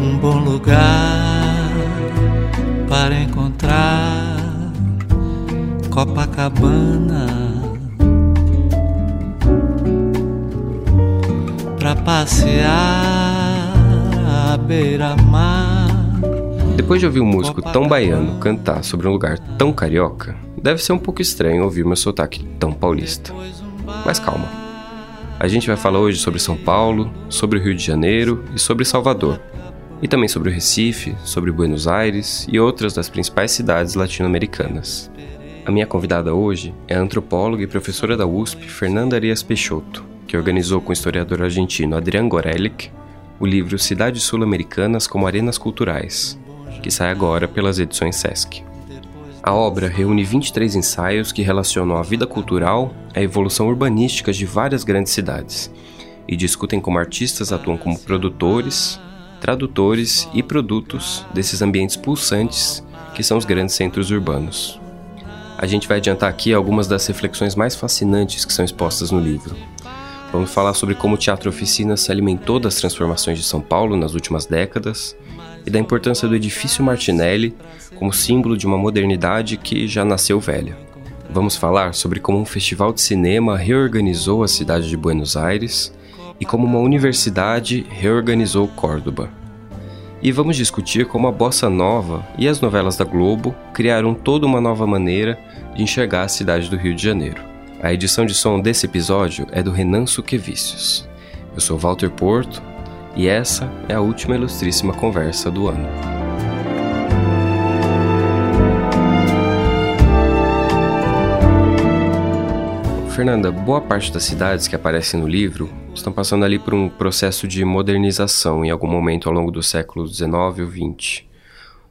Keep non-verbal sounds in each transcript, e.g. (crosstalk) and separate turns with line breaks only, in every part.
Um bom lugar para encontrar Copacabana para passear à beira-mar.
Depois de ouvir um músico tão baiano cantar sobre um lugar tão carioca, deve ser um pouco estranho ouvir meu sotaque tão paulista. Mas calma. A gente vai falar hoje sobre São Paulo, sobre o Rio de Janeiro e sobre Salvador. E também sobre o Recife, sobre Buenos Aires e outras das principais cidades latino-americanas. A minha convidada hoje é a antropóloga e professora da USP, Fernanda Arias Peixoto, que organizou com o historiador argentino Adrian Gorelick o livro Cidades Sul-Americanas como Arenas Culturais, que sai agora pelas edições Sesc. A obra reúne 23 ensaios que relacionam a vida cultural à evolução urbanística de várias grandes cidades e discutem como artistas atuam como produtores, tradutores e produtos desses ambientes pulsantes que são os grandes centros urbanos. A gente vai adiantar aqui algumas das reflexões mais fascinantes que são expostas no livro. Vamos falar sobre como o Teatro Oficina se alimentou das transformações de São Paulo nas últimas décadas e da importância do edifício Martinelli como símbolo de uma modernidade que já nasceu velha. Vamos falar sobre como um festival de cinema reorganizou a cidade de Buenos Aires e como uma universidade reorganizou Córdoba. E vamos discutir como a bossa nova e as novelas da Globo criaram toda uma nova maneira de enxergar a cidade do Rio de Janeiro. A edição de som desse episódio é do Renan Suquevicius. Eu sou Walter Porto e essa é a última ilustríssima conversa do ano. Fernanda, boa parte das cidades que aparecem no livro estão passando ali por um processo de modernização em algum momento ao longo do século XIX ou XX.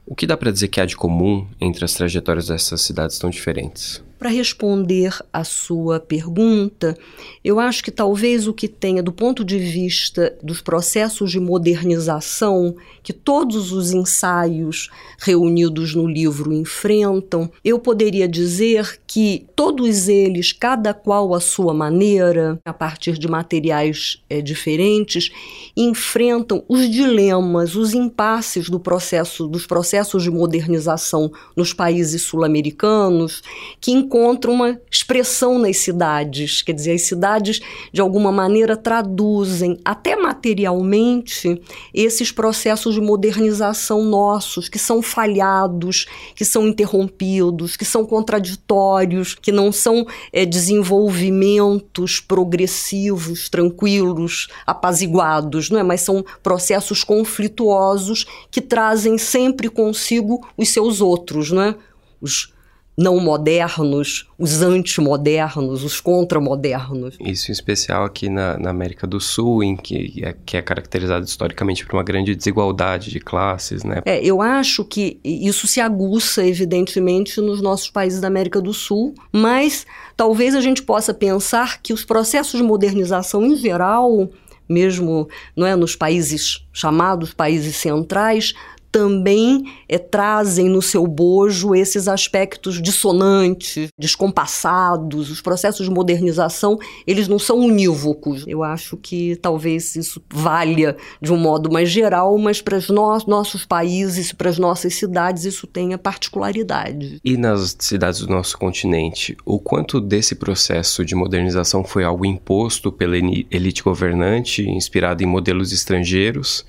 O que dá para dizer que há de comum entre as trajetórias dessas cidades tão diferentes?
Para responder à sua pergunta, eu acho que talvez o que tenha, do ponto de vista dos processos de modernização que todos os ensaios reunidos no livro enfrentam, eu poderia dizer que todos eles, cada qual à sua maneira, a partir de materiais é, diferentes, enfrentam os dilemas, os impasses do processo, dos processos de modernização nos países sul-americanos, que encontra uma expressão nas cidades. Quer dizer, as cidades, de alguma maneira, traduzem, até materialmente, esses processos de modernização nossos, que são falhados, que são interrompidos, que são contraditórios, que não são é, desenvolvimentos progressivos, tranquilos, apaziguados, não é? mas são processos conflituosos que trazem sempre consigo os seus outros, não é? os não modernos, os antimodernos, os contramodernos.
Isso em especial aqui na, na América do Sul, em que é, que é caracterizado historicamente por uma grande desigualdade de classes, né?
É, eu acho que isso se aguça, evidentemente, nos nossos países da América do Sul, mas talvez a gente possa pensar que os processos de modernização em geral mesmo não é, nos países chamados países centrais, também é, trazem no seu bojo esses aspectos dissonantes, descompassados. Os processos de modernização, eles não são unívocos. Eu acho que talvez isso valha de um modo mais geral, mas para os no nossos países, para as nossas cidades, isso tenha particularidade.
E nas cidades do nosso continente, o quanto desse processo de modernização foi algo imposto pela elite governante, inspirado em modelos estrangeiros,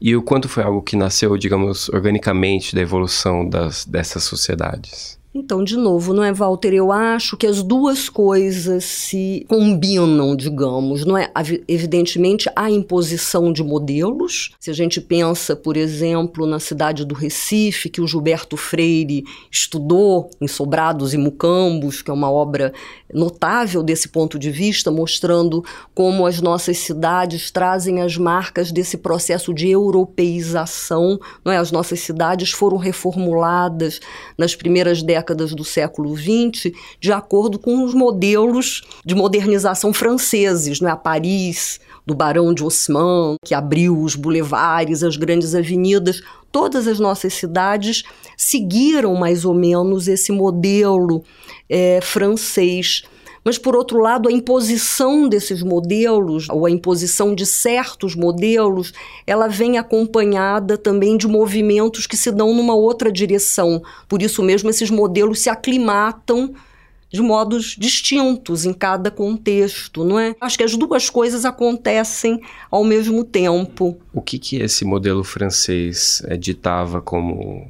e o quanto foi algo que nasceu, digamos, organicamente da evolução das, dessas sociedades?
Então, de novo, não é, Walter? Eu acho que as duas coisas se combinam, digamos, não é? Evidentemente, a imposição de modelos. Se a gente pensa, por exemplo, na cidade do Recife, que o Gilberto Freire estudou em Sobrados e Mucambos, que é uma obra notável desse ponto de vista, mostrando como as nossas cidades trazem as marcas desse processo de europeização, não é? As nossas cidades foram reformuladas nas primeiras décadas décadas do século XX de acordo com os modelos de modernização franceses, é? a Paris, do Barão de Haussmann, que abriu os bulevares, as grandes avenidas, todas as nossas cidades seguiram mais ou menos esse modelo é, francês. Mas por outro lado, a imposição desses modelos, ou a imposição de certos modelos, ela vem acompanhada também de movimentos que se dão numa outra direção. Por isso mesmo, esses modelos se aclimatam de modos distintos em cada contexto, não é? Acho que as duas coisas acontecem ao mesmo tempo.
O que que esse modelo francês é, ditava como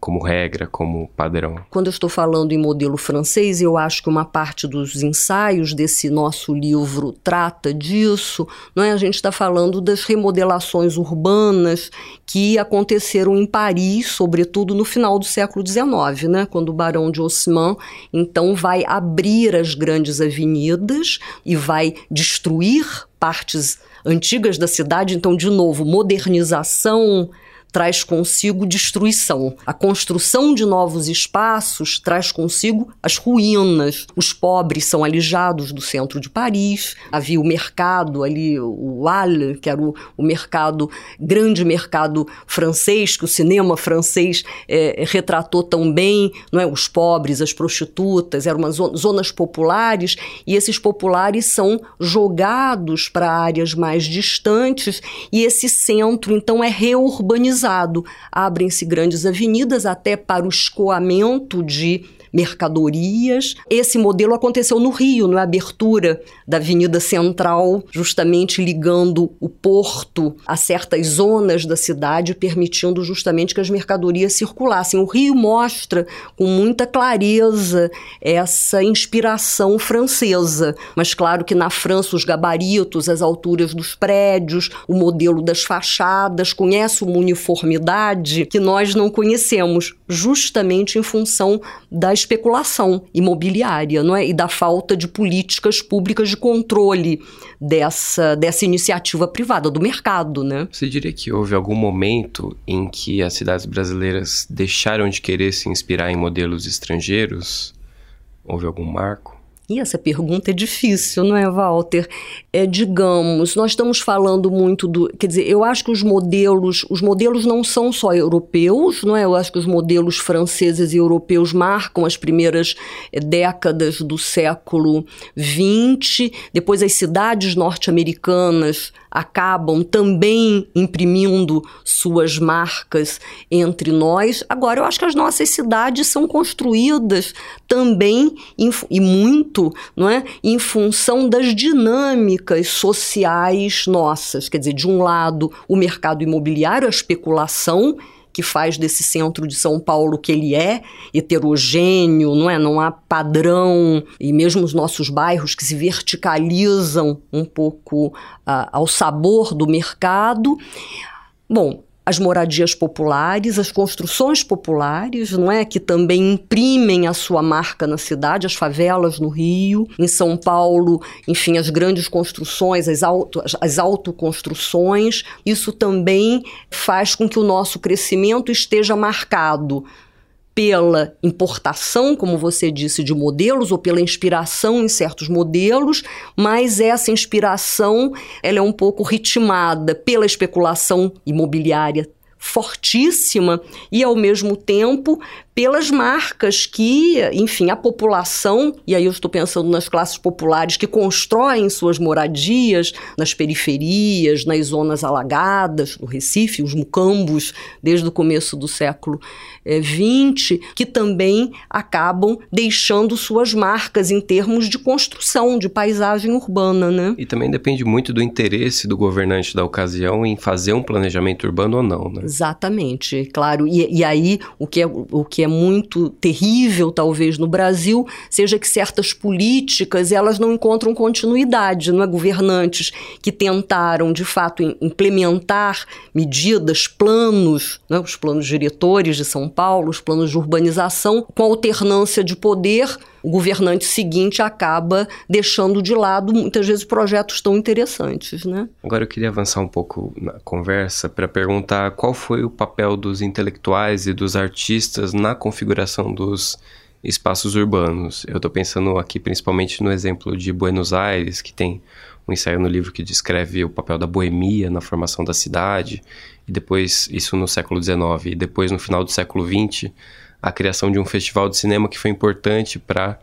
como regra, como padrão?
Quando eu estou falando em modelo francês, eu acho que uma parte dos ensaios desse nosso livro trata disso. Não é? A gente está falando das remodelações urbanas que aconteceram em Paris, sobretudo no final do século XIX, né? quando o Barão de Haussmann então vai abrir as grandes avenidas e vai destruir partes antigas da cidade. Então, de novo, modernização traz consigo destruição. A construção de novos espaços traz consigo as ruínas. Os pobres são alijados do centro de Paris. Havia o mercado ali, o Halle, que era o, o mercado, grande mercado francês, que o cinema francês é, retratou tão bem, não é? Os pobres, as prostitutas, eram umas zonas populares, e esses populares são jogados para áreas mais distantes, e esse centro, então, é reurbanizado Abrem-se grandes avenidas até para o escoamento de mercadorias. Esse modelo aconteceu no Rio, na abertura da Avenida Central, justamente ligando o porto a certas zonas da cidade, permitindo justamente que as mercadorias circulassem. O Rio mostra com muita clareza essa inspiração francesa, mas claro que na França os gabaritos, as alturas dos prédios, o modelo das fachadas, conhece uma uniformidade que nós não conhecemos, justamente em função das especulação imobiliária não é? e da falta de políticas públicas de controle dessa, dessa iniciativa privada, do mercado. Né?
Você diria que houve algum momento em que as cidades brasileiras deixaram de querer se inspirar em modelos estrangeiros? Houve algum marco?
E essa pergunta é difícil, não é, Walter? É, digamos, nós estamos falando muito do, quer dizer, eu acho que os modelos, os modelos não são só europeus, não é? Eu acho que os modelos franceses e europeus marcam as primeiras é, décadas do século XX. Depois as cidades norte-americanas acabam também imprimindo suas marcas entre nós. Agora, eu acho que as nossas cidades são construídas também e muito, não é, em função das dinâmicas sociais nossas. Quer dizer, de um lado, o mercado imobiliário, a especulação que faz desse centro de São Paulo que ele é heterogêneo, não é? Não há padrão e mesmo os nossos bairros que se verticalizam um pouco uh, ao sabor do mercado. Bom, as moradias populares, as construções populares, não é, que também imprimem a sua marca na cidade, as favelas no Rio, em São Paulo, enfim, as grandes construções, as, auto, as autoconstruções, isso também faz com que o nosso crescimento esteja marcado pela importação, como você disse, de modelos ou pela inspiração em certos modelos, mas essa inspiração ela é um pouco ritmada pela especulação imobiliária fortíssima e ao mesmo tempo pelas marcas que, enfim, a população, e aí eu estou pensando nas classes populares que constroem suas moradias nas periferias, nas zonas alagadas, no Recife, os mucambos, desde o começo do século XX, eh, que também acabam deixando suas marcas em termos de construção, de paisagem urbana, né?
E também depende muito do interesse do governante da ocasião em fazer um planejamento urbano ou não, né?
Exatamente, claro. E, e aí, o que é, o que é muito terrível, talvez, no Brasil, seja que certas políticas elas não encontram continuidade, não é? Governantes que tentaram, de fato, implementar medidas, planos, né? os planos diretores de São Paulo, os planos de urbanização, com alternância de poder o governante seguinte acaba deixando de lado muitas vezes projetos tão interessantes, né?
Agora eu queria avançar um pouco na conversa para perguntar qual foi o papel dos intelectuais e dos artistas na configuração dos espaços urbanos. Eu estou pensando aqui principalmente no exemplo de Buenos Aires, que tem um ensaio no livro que descreve o papel da boemia na formação da cidade, e depois, isso no século XIX, e depois no final do século XX, a criação de um festival de cinema que foi importante para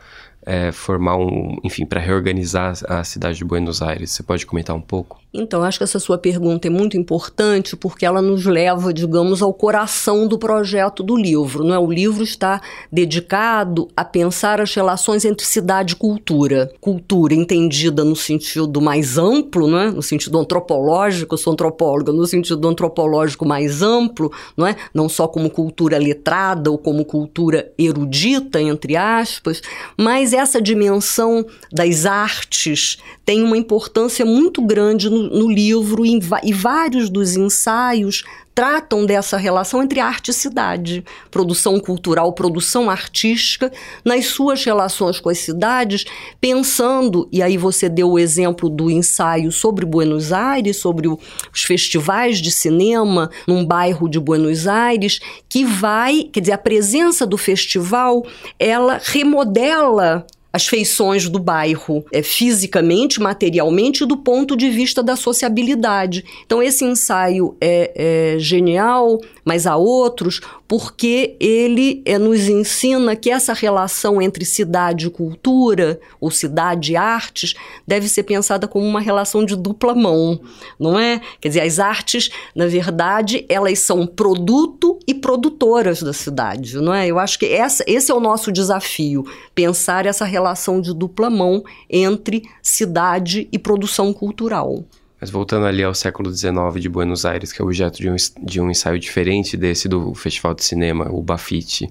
é, formar um, enfim, para reorganizar a cidade de Buenos Aires. Você pode comentar um pouco?
Então, acho que essa sua pergunta é muito importante porque ela nos leva, digamos, ao coração do projeto do livro. Não é? O livro está dedicado a pensar as relações entre cidade e cultura. Cultura entendida no sentido mais amplo, não é? no sentido antropológico, eu sou antropóloga, no sentido antropológico mais amplo, não é? Não só como cultura letrada ou como cultura erudita, entre aspas, mas essa dimensão das artes tem uma importância muito grande no no, livro e, e vários dos ensaios tratam dessa relação entre arte e cidade, produção cultural, produção artística, nas suas relações com as cidades, pensando, e aí você deu o exemplo do ensaio sobre Buenos Aires, sobre o, os festivais de cinema num bairro de Buenos Aires, que vai, quer dizer, a presença do festival, ela remodela as feições do bairro, é, fisicamente, materialmente, do ponto de vista da sociabilidade. Então, esse ensaio é, é genial, mas há outros, porque ele é, nos ensina que essa relação entre cidade e cultura, ou cidade e artes, deve ser pensada como uma relação de dupla mão, não é? Quer dizer, as artes, na verdade, elas são produto e produtoras da cidade, não é? Eu acho que essa, esse é o nosso desafio, pensar essa relação de dupla mão entre cidade e produção cultural.
Mas voltando ali ao século XIX de Buenos Aires, que é objeto de um, de um ensaio diferente desse do Festival de Cinema, o Bafite,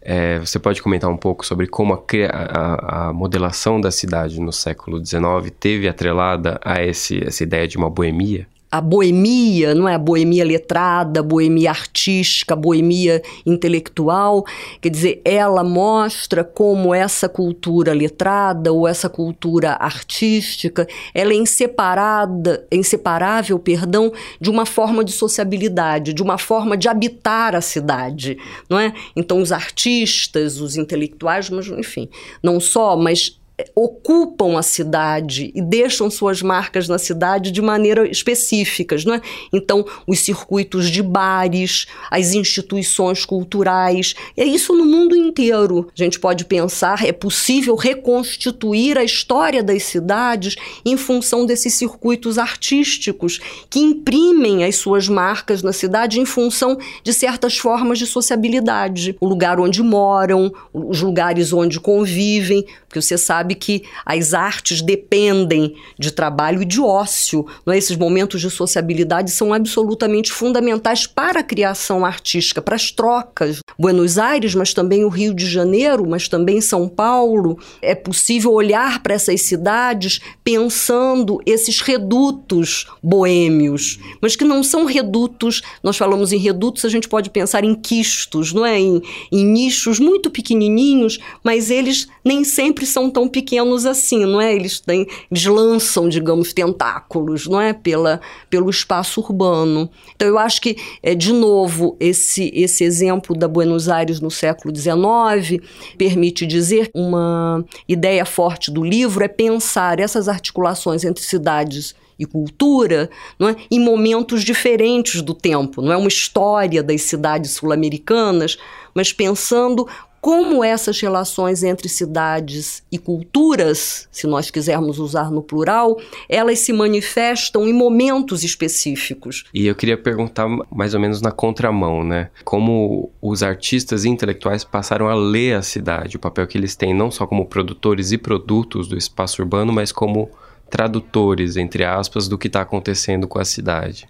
é, você pode comentar um pouco sobre como a, a, a, modelação da cidade no século XIX teve atrelada a esse, essa ideia de uma boemia?
A boemia, não é a boemia letrada, a boemia artística, a boemia intelectual, quer dizer, ela mostra como essa cultura letrada ou essa cultura artística, ela é inseparada, inseparável, perdão, de uma forma de sociabilidade, de uma forma de habitar a cidade, não é? Então os artistas, os intelectuais, mas enfim, não só, mas ocupam a cidade e deixam suas marcas na cidade de maneira específicas, não é? Então, os circuitos de bares, as instituições culturais, é isso no mundo inteiro. A gente pode pensar, é possível reconstituir a história das cidades em função desses circuitos artísticos que imprimem as suas marcas na cidade em função de certas formas de sociabilidade, o lugar onde moram, os lugares onde convivem, porque você sabe que as artes dependem de trabalho e de ócio. Não é? Esses momentos de sociabilidade são absolutamente fundamentais para a criação artística, para as trocas. Buenos Aires, mas também o Rio de Janeiro, mas também São Paulo. É possível olhar para essas cidades pensando esses redutos boêmios, mas que não são redutos. Nós falamos em redutos, a gente pode pensar em quistos, não é? Em, em nichos muito pequenininhos, mas eles nem sempre são tão pequenos assim, não é? Eles, têm, eles lançam, digamos, tentáculos, não é? Pela, pelo espaço urbano. Então, eu acho que, é, de novo, esse, esse exemplo da Buenos Aires no século XIX permite dizer uma ideia forte do livro é pensar essas articulações entre cidades e cultura não é? em momentos diferentes do tempo. Não é uma história das cidades sul-americanas, mas pensando como essas relações entre cidades e culturas, se nós quisermos usar no plural, elas se manifestam em momentos específicos.
E eu queria perguntar mais ou menos na contramão, né? Como os artistas intelectuais passaram a ler a cidade, o papel que eles têm não só como produtores e produtos do espaço urbano, mas como tradutores, entre aspas, do que está acontecendo com a cidade.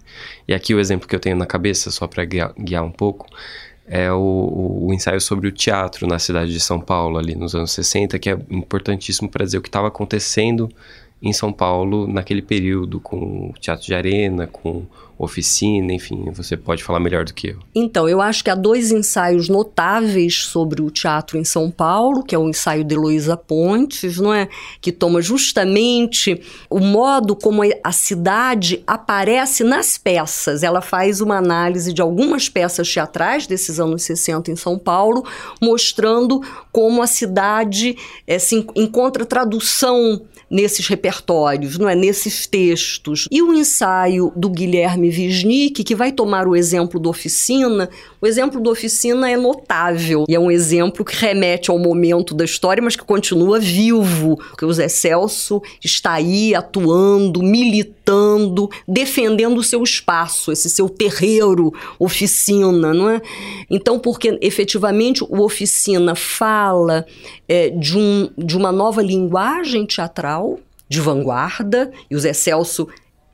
E aqui o exemplo que eu tenho na cabeça, só para guiar, guiar um pouco, é o, o, ensaio sobre o teatro na cidade de São Paulo, ali nos anos 60, que é importantíssimo para dizer o que estava acontecendo em São Paulo naquele período, com teatro de arena, com oficina, enfim, você pode falar melhor do que eu.
Então, eu acho que há dois ensaios notáveis sobre o teatro em São Paulo, que é o ensaio de Heloísa Pontes, não é? Que toma justamente o modo como a cidade aparece nas peças. Ela faz uma análise de algumas peças teatrais desses anos 60 em São Paulo, mostrando como a cidade é, se encontra tradução nesses repertórios, não é? Nesses textos. E o ensaio do Guilherme Wisnik, que vai tomar o exemplo do Oficina. O exemplo do Oficina é notável e é um exemplo que remete ao momento da história, mas que continua vivo, porque o Zé Celso está aí atuando, militando, defendendo o seu espaço, esse seu terreiro, oficina, não é? Então, porque efetivamente o Oficina fala é, de, um, de uma nova linguagem teatral, de vanguarda, e o Zé Celso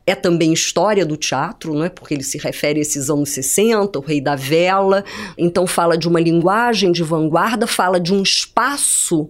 é também história do teatro, não é? porque ele se refere a esses anos 60, o Rei da Vela. Então, fala de uma linguagem de vanguarda, fala de um espaço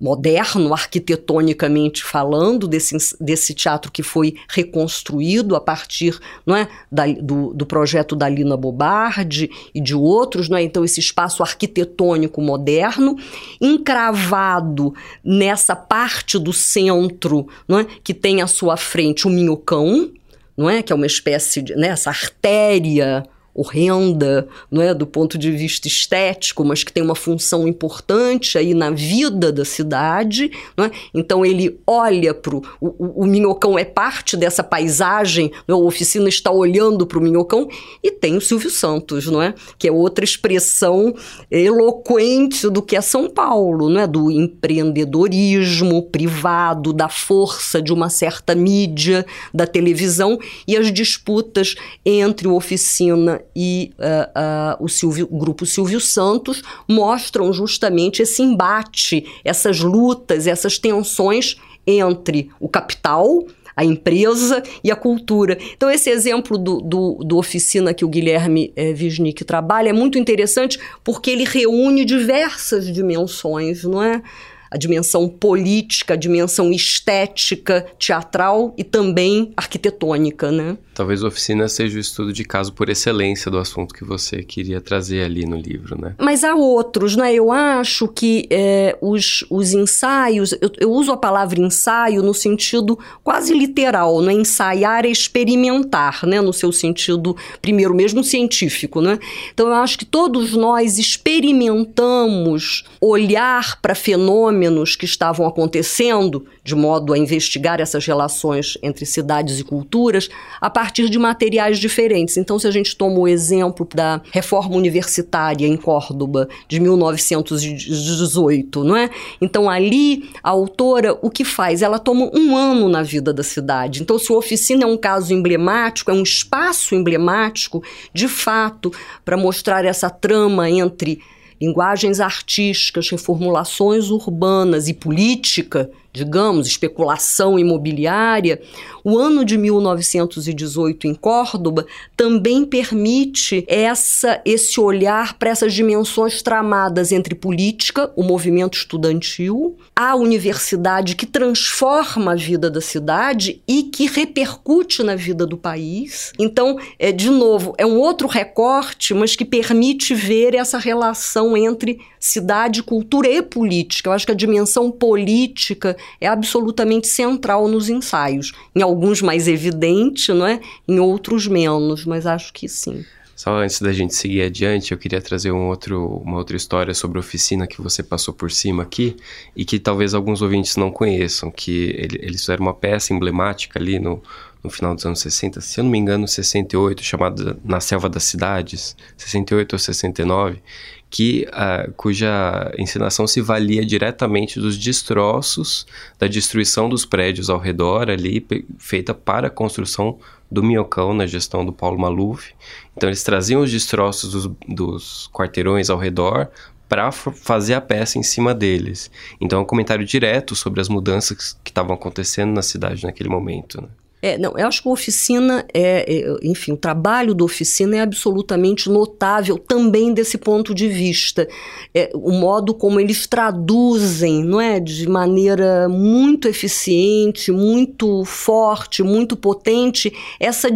moderno, arquitetonicamente falando, desse, desse teatro que foi reconstruído a partir não é, da, do, do projeto da Lina Bobardi e de outros. Não é? Então, esse espaço arquitetônico moderno, encravado nessa parte do centro não é, que tem à sua frente o minhocão, não é? que é uma espécie de. Né, essa artéria horrenda, não é, do ponto de vista estético, mas que tem uma função importante aí na vida da cidade, não é? Então ele olha para o, o Minhocão é parte dessa paisagem, é? a oficina está olhando para o Minhocão e tem o Silvio Santos, não é? Que é outra expressão eloquente do que é São Paulo, não é? Do empreendedorismo privado, da força de uma certa mídia, da televisão e as disputas entre oficina e uh, uh, o, Silvio, o grupo Silvio Santos mostram justamente esse embate, essas lutas, essas tensões entre o capital, a empresa e a cultura. Então, esse exemplo do, do, do oficina que o Guilherme é, Wisnik trabalha é muito interessante porque ele reúne diversas dimensões, não é? a dimensão política, a dimensão estética, teatral e também arquitetônica, né?
Talvez oficina seja o estudo de caso por excelência do assunto que você queria trazer ali no livro, né?
Mas há outros, né? Eu acho que é, os, os ensaios, eu, eu, uso a palavra ensaio no sentido quase literal, né? Ensaiar é experimentar, né? No seu sentido, primeiro, mesmo científico, né? Então eu acho que todos nós experimentamos olhar para fenômenos que estavam acontecendo, de modo a investigar essas relações entre cidades e culturas, a partir de materiais diferentes. Então, se a gente toma o exemplo da reforma universitária em Córdoba de 1918, não é? Então, ali a autora o que faz? Ela toma um ano na vida da cidade. Então, se a oficina é um caso emblemático, é um espaço emblemático, de fato, para mostrar essa trama entre linguagens artísticas, reformulações urbanas e política digamos, especulação imobiliária, o ano de 1918 em Córdoba também permite essa esse olhar para essas dimensões tramadas entre política, o movimento estudantil, a universidade que transforma a vida da cidade e que repercute na vida do país. Então, é de novo, é um outro recorte, mas que permite ver essa relação entre cidade, cultura e política. Eu acho que a dimensão política é absolutamente central nos ensaios. Em alguns mais evidente, não é? Em outros menos, mas acho que sim.
Só antes da gente seguir adiante, eu queria trazer um outro, uma outra história sobre a oficina que você passou por cima aqui e que talvez alguns ouvintes não conheçam, que ele, eles fizeram uma peça emblemática ali no, no final dos anos 60, se eu não me engano, 68, chamada Na Selva das Cidades, 68 ou 69, que, uh, cuja ensinação se valia diretamente dos destroços da destruição dos prédios ao redor ali, feita para a construção do Minhocão na gestão do Paulo Maluf. Então eles traziam os destroços dos, dos quarteirões ao redor para fazer a peça em cima deles. Então é um comentário direto sobre as mudanças que estavam acontecendo na cidade naquele momento. Né?
É, não, eu acho que a oficina é, é, enfim, o trabalho da oficina é absolutamente notável também desse ponto de vista. É, o modo como eles traduzem, não é, de maneira muito eficiente, muito forte, muito potente, essa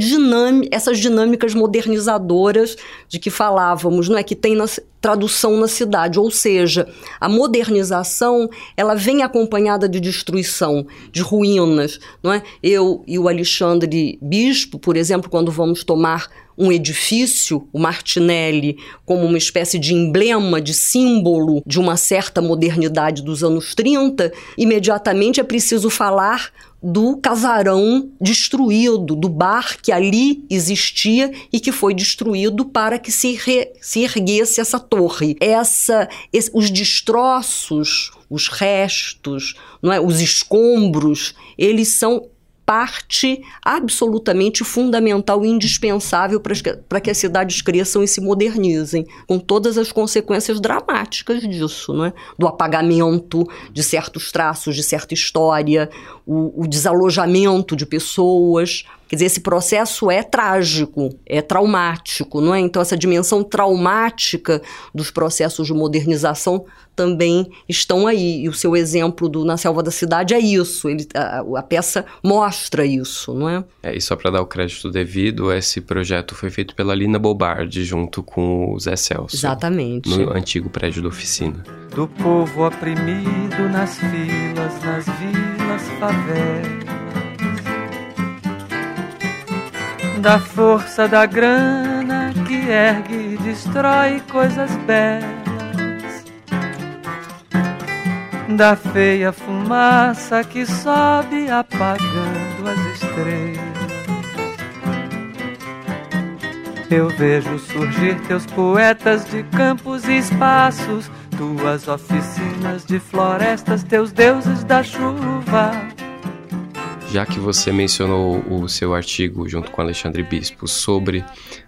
essas dinâmicas modernizadoras de que falávamos, não é, que tem nas, tradução na cidade, ou seja, a modernização ela vem acompanhada de destruição, de ruínas, não é? Eu e o Alexandre Bispo, por exemplo, quando vamos tomar um edifício, o Martinelli, como uma espécie de emblema, de símbolo de uma certa modernidade dos anos 30, imediatamente é preciso falar do casarão destruído, do bar que ali existia e que foi destruído para que se, re, se erguesse essa torre. Essa, esse, os destroços, os restos, não é? os escombros, eles são parte absolutamente fundamental e indispensável para que as cidades cresçam e se modernizem, com todas as consequências dramáticas disso, não é? do apagamento de certos traços, de certa história, o, o desalojamento de pessoas. Quer dizer, esse processo é trágico, é traumático, não é? Então, essa dimensão traumática dos processos de modernização também estão aí. E o seu exemplo do Na Selva da Cidade é isso. Ele, a, a peça mostra isso, não é?
É, e só para dar o crédito devido, esse projeto foi feito pela Lina Bobardi junto com o Zé Celso.
Exatamente.
No antigo prédio da oficina.
Do povo oprimido nas filas, nas vilas, favelas da força da grana que ergue e destrói coisas belas, da feia fumaça que sobe apagando as estrelas. Eu vejo surgir teus poetas de campos e espaços, tuas oficinas de florestas, teus deuses da chuva
já que você mencionou o seu artigo junto com Alexandre Bispo sobre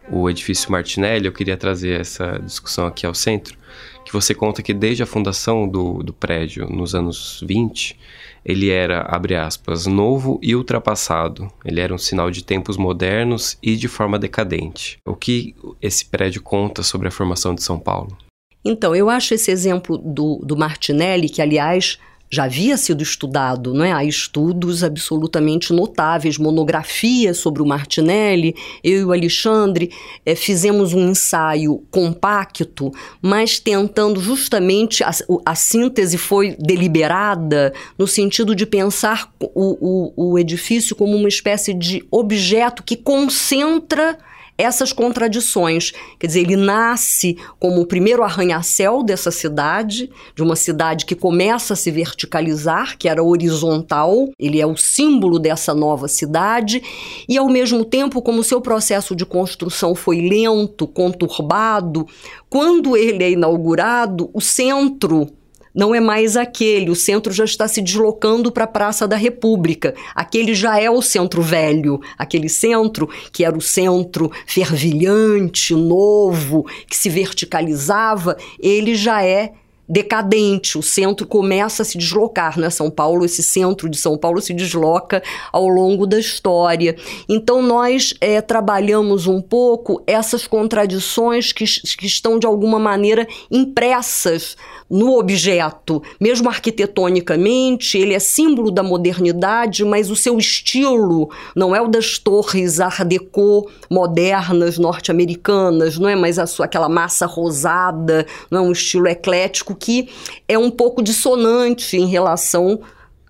o edifício Martinelli, eu queria trazer essa discussão aqui ao centro, que você conta que desde a fundação do, do prédio, nos anos 20, ele era, abre aspas, novo e ultrapassado. Ele era um sinal de tempos modernos e de forma decadente. O que esse prédio conta sobre a formação de São Paulo?
Então, eu acho esse exemplo do, do Martinelli, que aliás já havia sido estudado, não é? Há estudos absolutamente notáveis, monografias sobre o Martinelli. Eu e o Alexandre é, fizemos um ensaio compacto, mas tentando justamente a, a, síntese foi deliberada no sentido de pensar o, o, o edifício como uma espécie de objeto que concentra essas contradições. Quer dizer, ele nasce como o primeiro arranha-céu dessa cidade, de uma cidade que começa a se verticalizar, que era horizontal, ele é o símbolo dessa nova cidade, e ao mesmo tempo, como seu processo de construção foi lento, conturbado, quando ele é inaugurado, o centro não é mais aquele, o centro já está se deslocando para a Praça da República. Aquele já é o centro velho, aquele centro que era o centro fervilhante, novo, que se verticalizava, ele já é decadente, o centro começa a se deslocar, né? São Paulo, esse centro de São Paulo se desloca ao longo da história. Então nós é, trabalhamos um pouco essas contradições que, que estão de alguma maneira impressas no objeto, mesmo arquitetonicamente, ele é símbolo da modernidade, mas o seu estilo não é o das torres art déco modernas norte-americanas, não é? Mas a sua aquela massa rosada, não é um estilo eclético que é um pouco dissonante em relação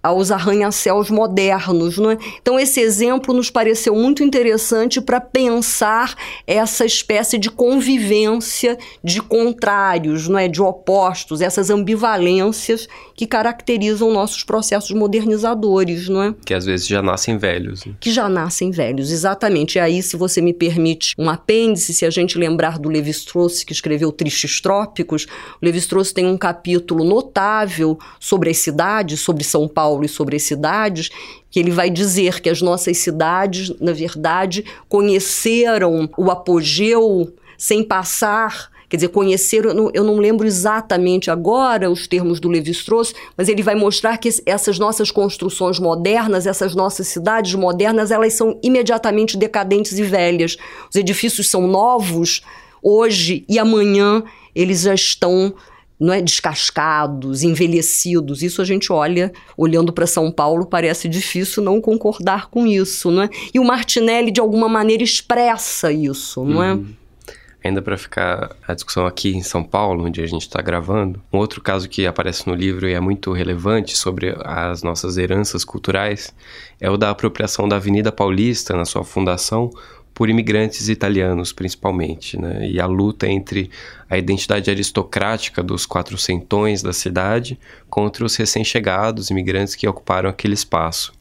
aos arranha-céus modernos. Né? Então, esse exemplo nos pareceu muito interessante para pensar essa espécie de convivência de contrários, não é? de opostos, essas ambivalências que caracterizam nossos processos modernizadores. Não é?
Que às vezes já nascem velhos. Né?
Que já nascem velhos, exatamente. E aí, se você me permite um apêndice, se a gente lembrar do Levi-Strauss, que escreveu Tristes Trópicos, o Levi-Strauss tem um capítulo notável sobre as cidades, sobre São Paulo Paulo e sobre as cidades, que ele vai dizer que as nossas cidades, na verdade, conheceram o apogeu sem passar quer dizer, conheceram, eu não, eu não, lembro exatamente agora os termos do Levi-Strauss, mas ele vai mostrar que essas nossas construções modernas, essas nossas cidades modernas, elas são imediatamente decadentes e velhas. Os edifícios são novos hoje e amanhã eles já estão não é descascados, envelhecidos. Isso a gente olha, olhando para São Paulo, parece difícil não concordar com isso, não é? E o Martinelli de alguma maneira expressa isso, não é?
uhum. Ainda para ficar a discussão aqui em São Paulo, onde a gente está gravando, um outro caso que aparece no livro e é muito relevante sobre as nossas heranças culturais é o da apropriação da Avenida Paulista na sua fundação por imigrantes italianos, principalmente, né? E a luta entre a identidade aristocrática dos quatrocentões da cidade contra os recém-chegados imigrantes que ocuparam aquele espaço.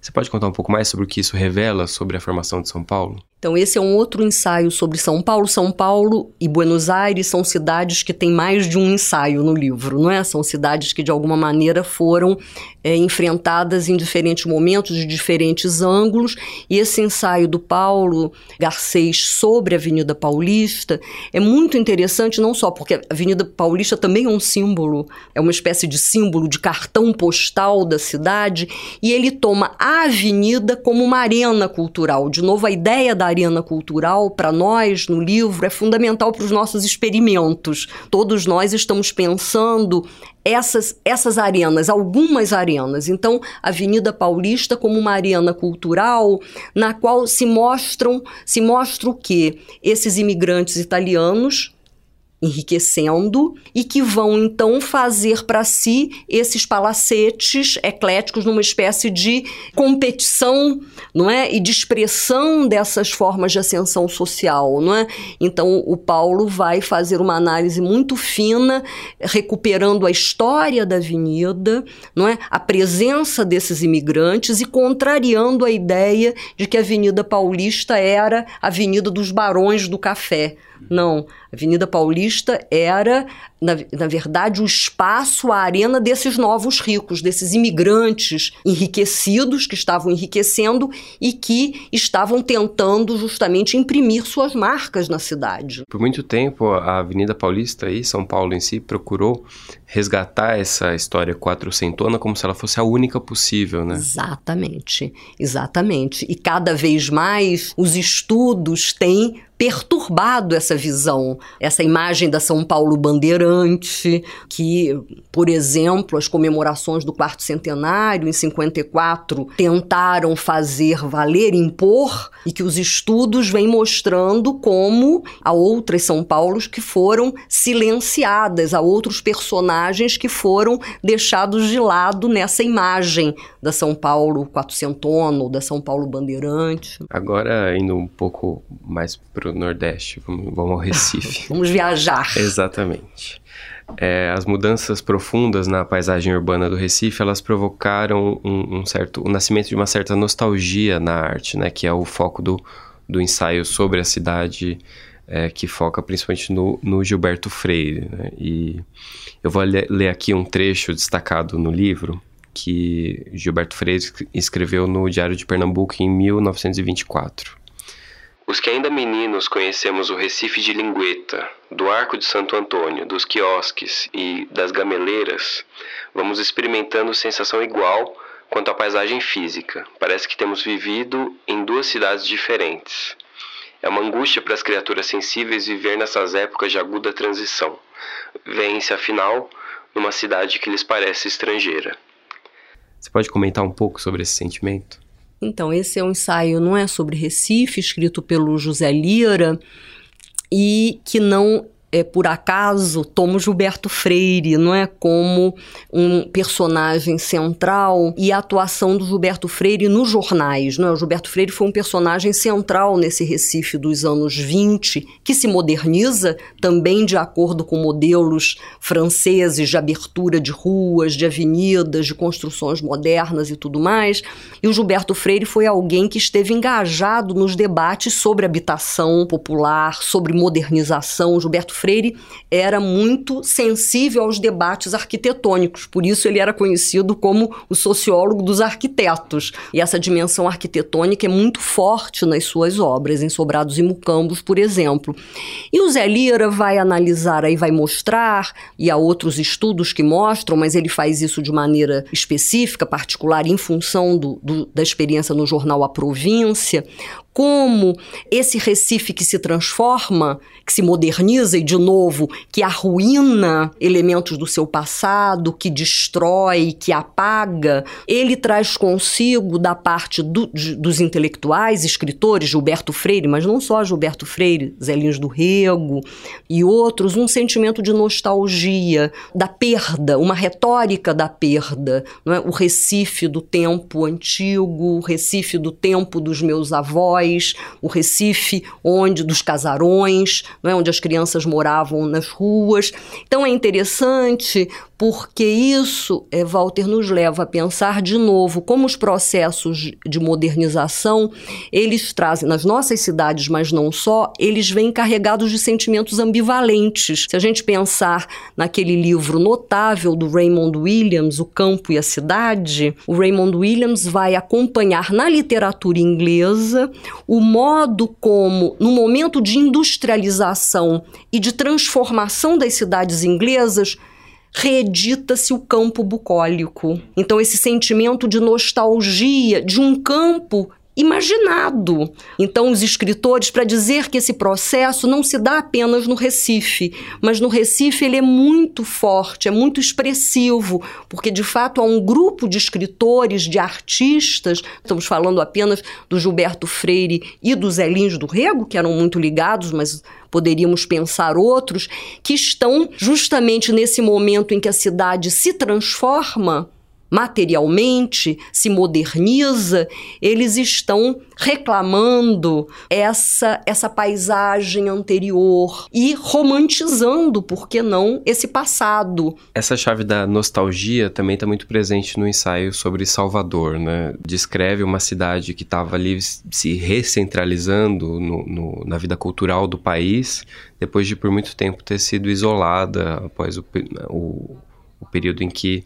Você pode contar um pouco mais sobre o que isso revela sobre a formação de São Paulo?
Então, esse é um outro ensaio sobre São Paulo. São Paulo e Buenos Aires são cidades que têm mais de um ensaio no livro, não é? São cidades que, de alguma maneira, foram é, enfrentadas em diferentes momentos, de diferentes ângulos. E esse ensaio do Paulo Garcês sobre a Avenida Paulista é muito interessante, não só porque a Avenida Paulista também é um símbolo, é uma espécie de símbolo de cartão postal da cidade, e ele toma a avenida como uma arena cultural. De novo, a ideia da arena cultural, para nós, no livro, é fundamental para os nossos experimentos. Todos nós estamos pensando essas, essas arenas, algumas arenas. Então, a Avenida Paulista como uma arena cultural na qual se mostram, se mostra o que esses imigrantes italianos enriquecendo e que vão então fazer para si esses palacetes ecléticos numa espécie de competição, não é? E de expressão dessas formas de ascensão social, não é? Então o Paulo vai fazer uma análise muito fina, recuperando a história da avenida, não é? A presença desses imigrantes e contrariando a ideia de que a Avenida Paulista era a Avenida dos Barões do Café. Não, a Avenida Paulista era, na, na verdade, o espaço, a arena desses novos ricos, desses imigrantes enriquecidos que estavam enriquecendo e que estavam tentando justamente imprimir suas marcas na cidade.
Por muito tempo, a Avenida Paulista e São Paulo em si procurou resgatar essa história quatrocentona como se ela fosse a única possível, né?
Exatamente, exatamente. E cada vez mais os estudos têm perturbado essa visão, essa imagem da São Paulo bandeirante, que, por exemplo, as comemorações do quarto centenário em 54 tentaram fazer valer, impor, e que os estudos vêm mostrando como há outras São Paulos que foram silenciadas, há outros personagens que foram deixados de lado nessa imagem da São Paulo quatrocentona ou da São Paulo bandeirante.
Agora, indo um pouco mais para para o Nordeste, vamos, vamos ao Recife. (laughs)
vamos viajar.
Exatamente. É, as mudanças profundas na paisagem urbana do Recife, elas provocaram um, um, certo, o nascimento de uma certa nostalgia na arte, né, que é o foco do, do ensaio sobre a cidade, é, que foca principalmente no, no Gilberto Freire. Né, e eu vou ler, ler aqui um trecho destacado no livro que Gilberto Freire escreveu no Diário de Pernambuco em 1924. Os que ainda meninos conhecemos o Recife de Lingueta, do Arco de Santo Antônio, dos quiosques e das gameleiras, vamos experimentando sensação igual quanto à paisagem física. Parece que temos vivido em duas cidades diferentes. É uma angústia para as criaturas sensíveis viver nessas épocas de aguda transição. Vêm-se, afinal, numa cidade que lhes parece estrangeira. Você pode comentar um pouco sobre esse sentimento?
Então, esse é um ensaio, não é sobre Recife, escrito pelo José Lira, e que não é, por acaso, toma Gilberto Freire, não é? Como um personagem central e a atuação do Gilberto Freire nos jornais, não é? O Gilberto Freire foi um personagem central nesse Recife dos anos 20, que se moderniza também de acordo com modelos franceses de abertura de ruas, de avenidas, de construções modernas e tudo mais. E o Gilberto Freire foi alguém que esteve engajado nos debates sobre habitação popular, sobre modernização. O Gilberto Freire era muito sensível aos debates arquitetônicos, por isso ele era conhecido como o sociólogo dos arquitetos. E essa dimensão arquitetônica é muito forte nas suas obras, em Sobrados e Mucambos, por exemplo. E o Zé Lira vai analisar aí, vai mostrar, e há outros estudos que mostram, mas ele faz isso de maneira específica, particular, em função do, do, da experiência no jornal A Província, como esse Recife que se transforma, que se moderniza e, de novo, que arruína elementos do seu passado, que destrói, que apaga, ele traz consigo, da parte do, de, dos intelectuais, escritores, Gilberto Freire, mas não só Gilberto Freire, Zé do Rego e outros, um sentimento de nostalgia, da perda, uma retórica da perda. Não é? O Recife do tempo antigo, o Recife do tempo dos meus avós Foz, o Recife, onde dos casarões, não é? onde as crianças moravam nas ruas. Então é interessante porque isso, é, Walter, nos leva a pensar de novo como os processos de modernização, eles trazem, nas nossas cidades, mas não só, eles vêm carregados de sentimentos ambivalentes. Se a gente pensar naquele livro notável do Raymond Williams, O Campo e a Cidade, o Raymond Williams vai acompanhar na literatura inglesa o modo como, no momento de industrialização e de transformação das cidades inglesas, reedita-se o campo bucólico. Então, esse sentimento de nostalgia de um campo imaginado. Então, os escritores, para dizer que esse processo não se dá apenas no Recife, mas no Recife ele é muito forte, é muito expressivo, porque de fato há um grupo de escritores, de artistas, estamos falando apenas do Gilberto Freire e do Zé do Rego, que eram muito ligados, mas poderíamos pensar outros, que estão justamente nesse momento em que a cidade se transforma materialmente, se moderniza, eles estão reclamando essa essa paisagem anterior e romantizando, por que não, esse passado.
Essa chave da nostalgia também está muito presente no ensaio sobre Salvador, né? Descreve uma cidade que estava ali se recentralizando no, no, na vida cultural do país, depois de por muito tempo ter sido isolada após o, o, o período em que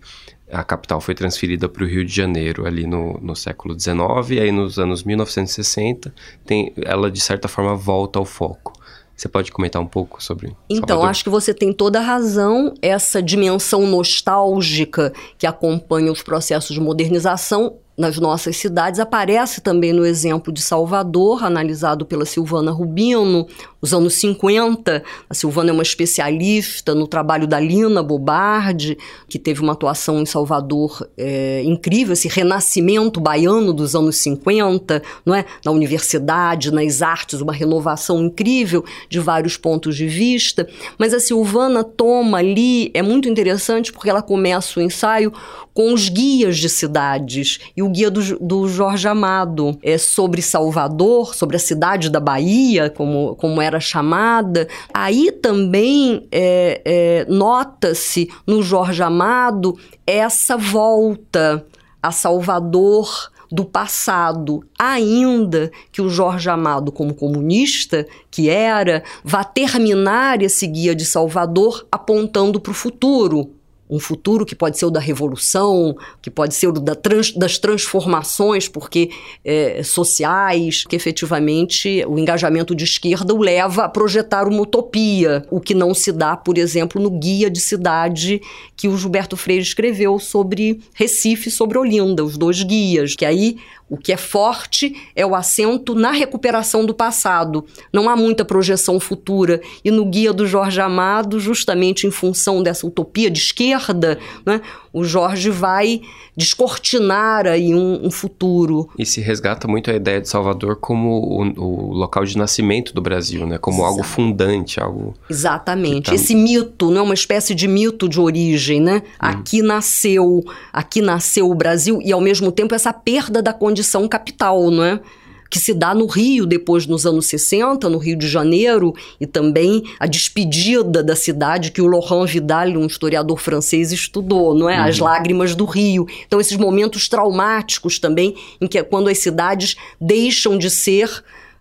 a capital foi transferida para o Rio de Janeiro ali no, no século XIX, e aí nos anos 1960 tem, ela de certa forma volta ao foco. Você pode comentar um pouco sobre
Então,
Salvador?
acho que você tem toda a razão. Essa dimensão nostálgica que acompanha os processos de modernização nas nossas cidades aparece também no exemplo de Salvador, analisado pela Silvana Rubino, os anos 50. A Silvana é uma especialista no trabalho da Lina Bobardi, que teve uma atuação em Salvador é, incrível, esse renascimento baiano dos anos 50, não é? na universidade, nas artes, uma renovação incrível de vários pontos de vista. Mas a Silvana toma ali, é muito interessante porque ela começa o ensaio com os guias de cidades e o guia do, do Jorge Amado. É sobre Salvador, sobre a cidade da Bahia, como, como era chamada. Aí também é, é, nota-se no Jorge Amado essa volta a Salvador do passado, ainda que o Jorge Amado, como comunista que era, vá terminar esse guia de Salvador apontando para o futuro, um futuro que pode ser o da revolução, que pode ser o da trans, das transformações, porque é, sociais, que efetivamente o engajamento de esquerda o leva a projetar uma utopia, o que não se dá, por exemplo, no guia de cidade que o Gilberto Freire escreveu sobre Recife, sobre Olinda, os dois guias, que aí o que é forte é o acento na recuperação do passado. Não há muita projeção futura. E no guia do Jorge Amado, justamente em função dessa utopia de esquerda, né, o Jorge vai descortinar aí um, um, futuro.
E se resgata muito a ideia de Salvador como o, o local de nascimento do Brasil, né? Como Exato. algo fundante, algo...
Exatamente. Tá... Esse mito, não é uma espécie de mito de origem, né? Hum. Aqui nasceu, aqui nasceu o Brasil e ao mesmo tempo essa perda da condição capital, não é? que se dá no Rio depois nos anos 60, no Rio de Janeiro, e também a despedida da cidade que o Laurent Vidal, um historiador francês, estudou, não é? Uhum. As lágrimas do Rio. Então esses momentos traumáticos também em que é quando as cidades deixam de ser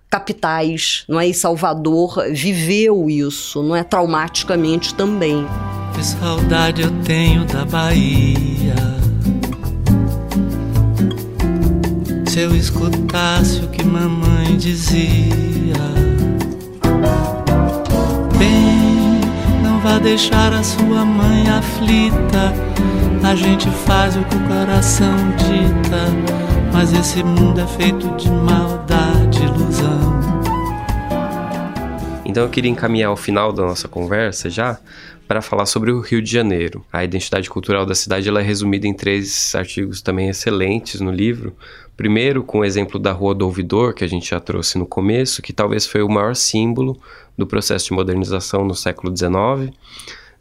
capitais, não é? E Salvador viveu isso, não é? Traumaticamente também.
Que saudade eu tenho da Bahia se eu escutasse o que mamãe dizia. Bem, não vá deixar a sua mãe aflita. A gente faz o que o coração dita, mas esse mundo é feito de maldade, ilusão.
Então eu queria encaminhar ao final da nossa conversa já para falar sobre o Rio de Janeiro. A identidade cultural da cidade ela é resumida em três artigos também excelentes no livro, Primeiro, com o exemplo da Rua do Ouvidor, que a gente já trouxe no começo, que talvez foi o maior símbolo do processo de modernização no século XIX.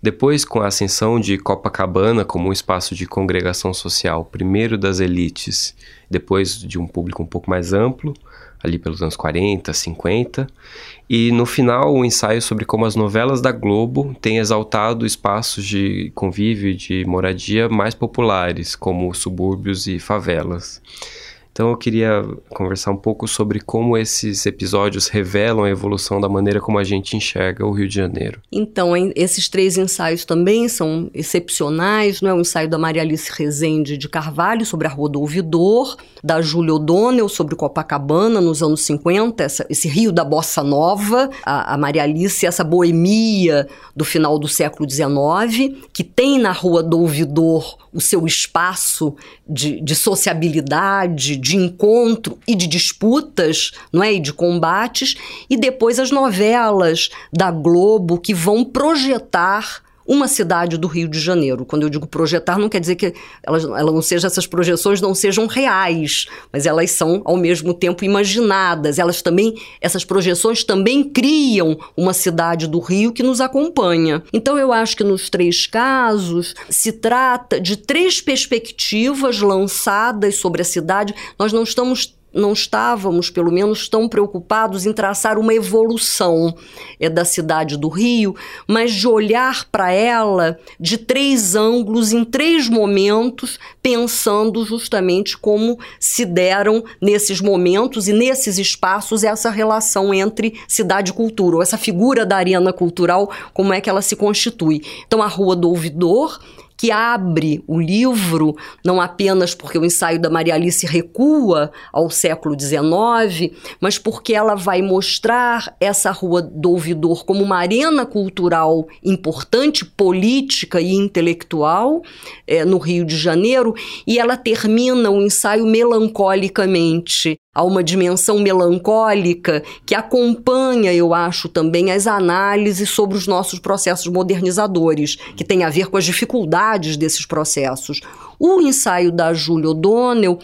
Depois, com a ascensão de Copacabana como um espaço de congregação social, primeiro das elites, depois de um público um pouco mais amplo, ali pelos anos 40, 50. E no final, o um ensaio sobre como as novelas da Globo têm exaltado espaços de convívio, de moradia mais populares, como subúrbios e favelas. Então eu queria conversar um pouco sobre como esses episódios revelam a evolução da maneira como a gente enxerga o Rio de Janeiro.
Então, esses três ensaios também são excepcionais, não é? O ensaio da Maria Alice Rezende de Carvalho sobre a Rua do Ouvidor, da Júlia O'Donnell sobre Copacabana nos anos 50, essa, esse Rio da Bossa Nova, a, a Maria Alice, essa boemia do final do século XIX, que tem na Rua do Ouvidor o seu espaço de, de sociabilidade, de encontro e de disputas, não é? E de combates, e depois as novelas da Globo que vão projetar uma cidade do Rio de Janeiro. Quando eu digo projetar, não quer dizer que elas, ela não seja, essas projeções não sejam reais, mas elas são ao mesmo tempo imaginadas. Elas também, essas projeções também criam uma cidade do Rio que nos acompanha. Então eu acho que nos três casos se trata de três perspectivas lançadas sobre a cidade. Nós não estamos não estávamos, pelo menos, tão preocupados em traçar uma evolução é, da cidade do Rio, mas de olhar para ela de três ângulos, em três momentos, pensando justamente como se deram nesses momentos e nesses espaços essa relação entre cidade e cultura, ou essa figura da arena cultural, como é que ela se constitui. Então, a Rua do Ouvidor que abre o livro, não apenas porque o ensaio da Maria Alice recua ao século XIX, mas porque ela vai mostrar essa Rua do Ouvidor como uma arena cultural importante, política e intelectual é, no Rio de Janeiro, e ela termina o ensaio melancolicamente Há uma dimensão melancólica que acompanha, eu acho, também as análises sobre os nossos processos modernizadores, que tem a ver com as dificuldades desses processos. O ensaio da Júlia O'Donnell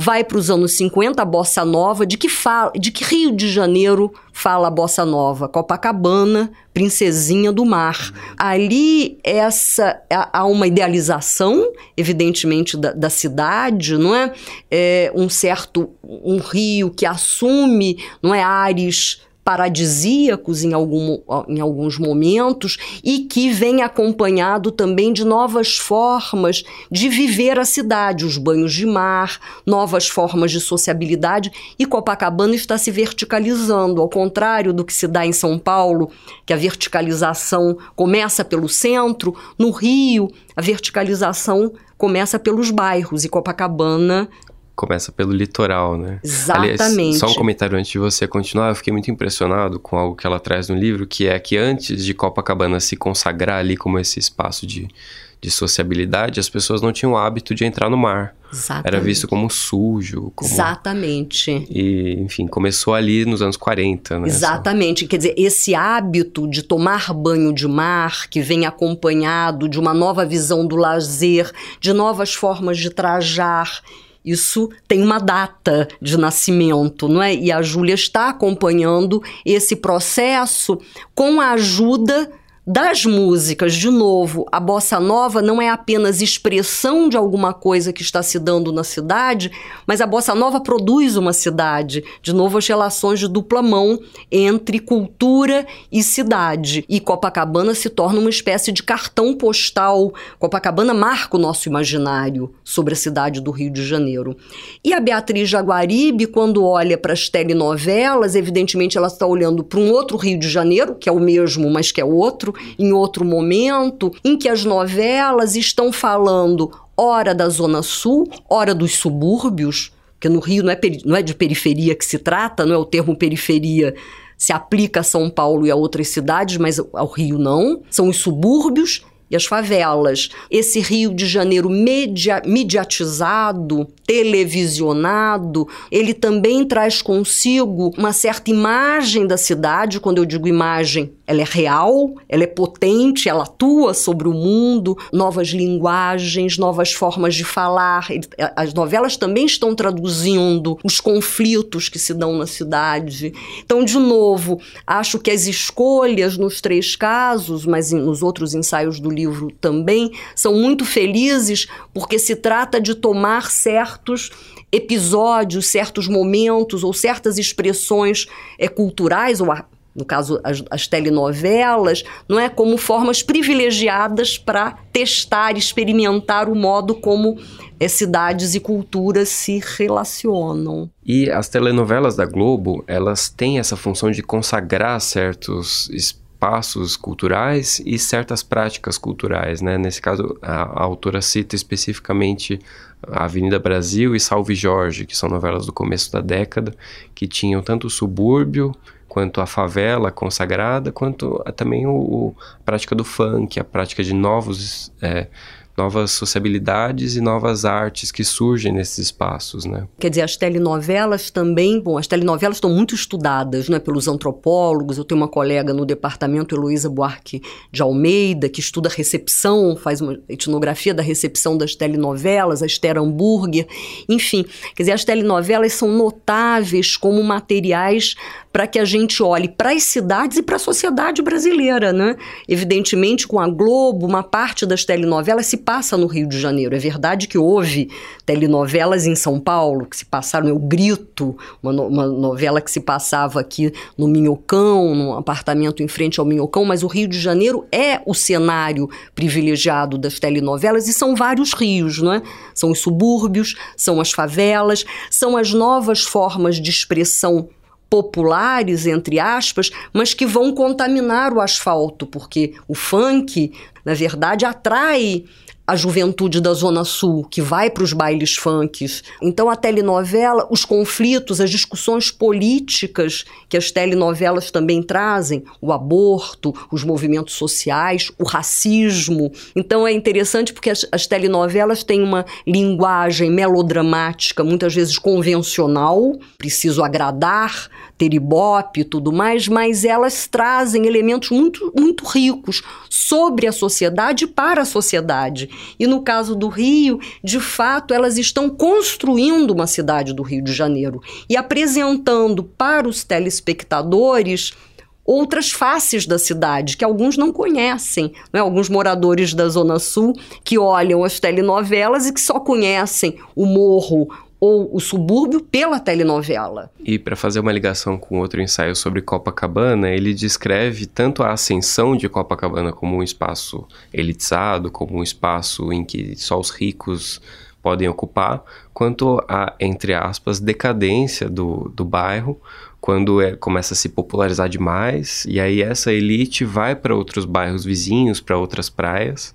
vai para os anos 50, a bossa nova, de que fala, de que Rio de Janeiro fala a bossa nova? Copacabana, princesinha do mar. Ali essa há uma idealização, evidentemente da, da cidade, não é? é? Um certo um rio que assume, não é, ares paradisíacos em, algum, em alguns momentos e que vem acompanhado também de novas formas de viver a cidade, os banhos de mar, novas formas de sociabilidade e Copacabana está se verticalizando, ao contrário do que se dá em São Paulo, que a verticalização começa pelo centro, no Rio a verticalização começa pelos bairros e Copacabana
começa pelo litoral, né?
Exatamente.
Aliás, só um comentário antes de você continuar, eu fiquei muito impressionado com algo que ela traz no livro, que é que antes de Copacabana se consagrar ali como esse espaço de, de sociabilidade, as pessoas não tinham o hábito de entrar no mar.
Exatamente.
Era visto como sujo. Como...
Exatamente.
E, enfim, começou ali nos anos 40, né?
Exatamente. Quer dizer, esse hábito de tomar banho de mar, que vem acompanhado de uma nova visão do lazer, de novas formas de trajar isso tem uma data de nascimento, não é? E a Júlia está acompanhando esse processo com a ajuda das músicas, de novo, a bossa nova não é apenas expressão de alguma coisa que está se dando na cidade, mas a bossa nova produz uma cidade. De novo, as relações de dupla mão entre cultura e cidade. E Copacabana se torna uma espécie de cartão postal. Copacabana marca o nosso imaginário sobre a cidade do Rio de Janeiro. E a Beatriz Jaguaribe, quando olha para as telenovelas, evidentemente ela está olhando para um outro Rio de Janeiro, que é o mesmo, mas que é outro, em outro momento, em que as novelas estão falando ora da Zona Sul, ora dos subúrbios, porque no Rio não é, não é de periferia que se trata, não é o termo periferia se aplica a São Paulo e a outras cidades, mas ao Rio não. São os subúrbios e as favelas. Esse Rio de Janeiro media, mediatizado, televisionado, ele também traz consigo uma certa imagem da cidade. Quando eu digo imagem, ela é real, ela é potente, ela atua sobre o mundo, novas linguagens, novas formas de falar. As novelas também estão traduzindo os conflitos que se dão na cidade. Então, de novo, acho que as escolhas nos três casos, mas nos outros ensaios do livro também, são muito felizes porque se trata de tomar certos episódios, certos momentos ou certas expressões é, culturais ou no caso as, as, telenovelas, não é como formas privilegiadas para testar, experimentar o modo como é, cidades e culturas se relacionam.
E as telenovelas da Globo, elas têm essa função de consagrar certos espaços culturais e certas práticas culturais, né? Nesse caso, a, a autora cita especificamente a Avenida Brasil e Salve Jorge, que são novelas do começo da década, que tinham tanto o subúrbio quanto a favela consagrada, quanto também o, o, a prática do funk, a prática de novos é, novas sociabilidades e novas artes que surgem nesses espaços, né?
Quer dizer, as telenovelas também, bom, as telenovelas estão muito estudadas, né, pelos antropólogos. Eu tenho uma colega no departamento, Heloísa Buarque de Almeida, que estuda recepção, faz uma etnografia da recepção das telenovelas, a Esther Hamburger, enfim. Quer dizer, as telenovelas são notáveis como materiais para que a gente olhe para as cidades e para a sociedade brasileira, né? Evidentemente, com a Globo, uma parte das telenovelas se passa no Rio de Janeiro. É verdade que houve telenovelas em São Paulo que se passaram, Eu Grito, uma, no, uma novela que se passava aqui no Minhocão, num apartamento em frente ao Minhocão, mas o Rio de Janeiro é o cenário privilegiado das telenovelas e são vários rios, não é? São os subúrbios, são as favelas, são as novas formas de expressão populares, entre aspas, mas que vão contaminar o asfalto, porque o funk, na verdade, atrai a juventude da Zona Sul, que vai para os bailes funks. Então, a telenovela, os conflitos, as discussões políticas que as telenovelas também trazem, o aborto, os movimentos sociais, o racismo. Então, é interessante porque as, as telenovelas têm uma linguagem melodramática, muitas vezes convencional, preciso agradar, ter ibope e tudo mais, mas elas trazem elementos muito, muito ricos sobre a sociedade e para a sociedade. E no caso do Rio, de fato, elas estão construindo uma cidade do Rio de Janeiro e apresentando para os telespectadores outras faces da cidade que alguns não conhecem. Né? Alguns moradores da Zona Sul que olham as telenovelas e que só conhecem o morro ou o subúrbio pela telenovela.
E para fazer uma ligação com outro ensaio sobre Copacabana, ele descreve tanto a ascensão de Copacabana como um espaço elitizado, como um espaço em que só os ricos podem ocupar, quanto a, entre aspas, decadência do, do bairro, quando é, começa a se popularizar demais, e aí essa elite vai para outros bairros vizinhos, para outras praias,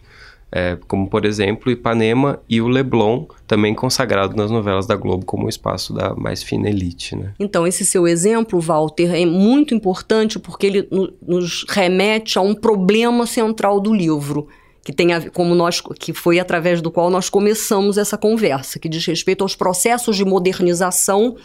é, como por exemplo Ipanema e o Leblon, também consagrado nas novelas da Globo como o espaço da mais fina elite. Né?
Então, esse seu exemplo, Walter, é muito importante porque ele nos remete a um problema central do livro que tem a, como nós que foi através do qual nós começamos essa conversa, que diz respeito aos processos de modernização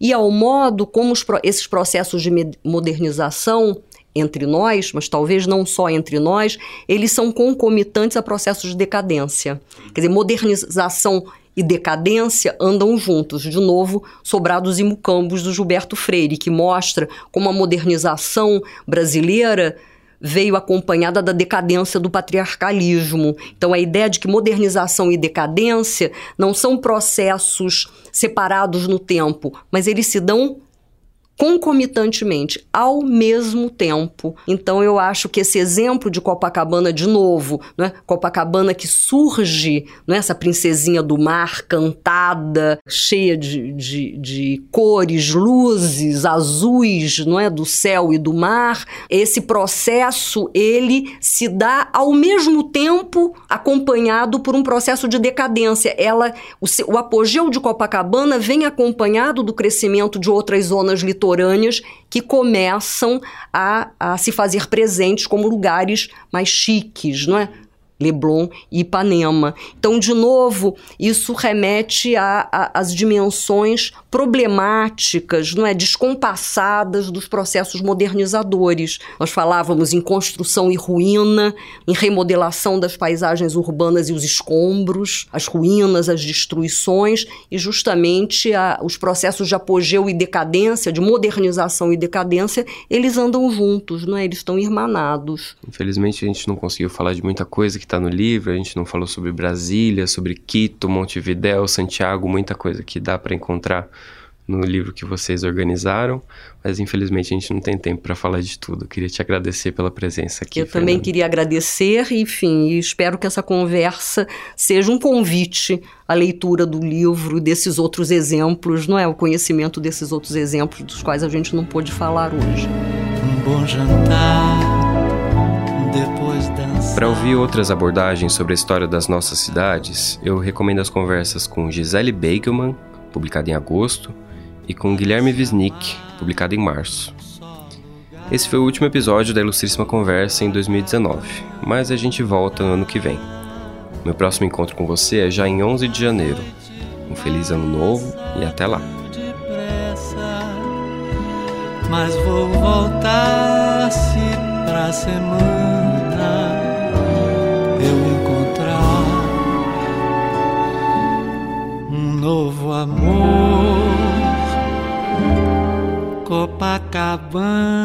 e ao modo como os, esses processos de modernização entre nós, mas talvez não só entre nós, eles são concomitantes a processos de decadência. Quer dizer, modernização e decadência andam juntos. De novo, Sobrados e Mucambos, do Gilberto Freire, que mostra como a modernização brasileira veio acompanhada da decadência do patriarcalismo. Então, a ideia de que modernização e decadência não são processos separados no tempo, mas eles se dão concomitantemente, ao mesmo tempo. Então eu acho que esse exemplo de Copacabana de novo, né? Copacabana que surge, né? essa princesinha do mar cantada, cheia de, de, de cores, luzes, azuis, não é, do céu e do mar. Esse processo ele se dá ao mesmo tempo acompanhado por um processo de decadência. Ela, o, o apogeu de Copacabana vem acompanhado do crescimento de outras zonas litorâneas litorâneas que começam a, a se fazer presentes como lugares mais chiques, não é? Leblon e Ipanema. Então, de novo, isso remete às dimensões problemáticas, não é, descompassadas dos processos modernizadores. Nós falávamos em construção e ruína, em remodelação das paisagens urbanas e os escombros, as ruínas, as destruições e justamente a, os processos de apogeu e decadência, de modernização e decadência, eles andam juntos, não é? Eles estão irmanados.
Infelizmente a gente não conseguiu falar de muita coisa que está no livro. A gente não falou sobre Brasília, sobre Quito, Montevidéu, Santiago, muita coisa que dá para encontrar no livro que vocês organizaram, mas infelizmente a gente não tem tempo para falar de tudo. Eu queria te agradecer pela presença aqui.
Eu Fernanda. também queria agradecer, enfim, e espero que essa conversa seja um convite à leitura do livro, desses outros exemplos, não é? O conhecimento desses outros exemplos dos quais a gente não pôde falar hoje.
Um bom jantar, depois dançar.
Para ouvir outras abordagens sobre a história das nossas cidades, eu recomendo as conversas com Gisele Beigelman, publicada em agosto, e com Guilherme Wisnik, publicado em março. Esse foi o último episódio da Ilustríssima Conversa em 2019, mas a gente volta no ano que vem. Meu próximo encontro com você é já em 11 de janeiro. Um feliz ano novo e até lá.
Mas vou voltar se pra semana novo amor. Copacabana.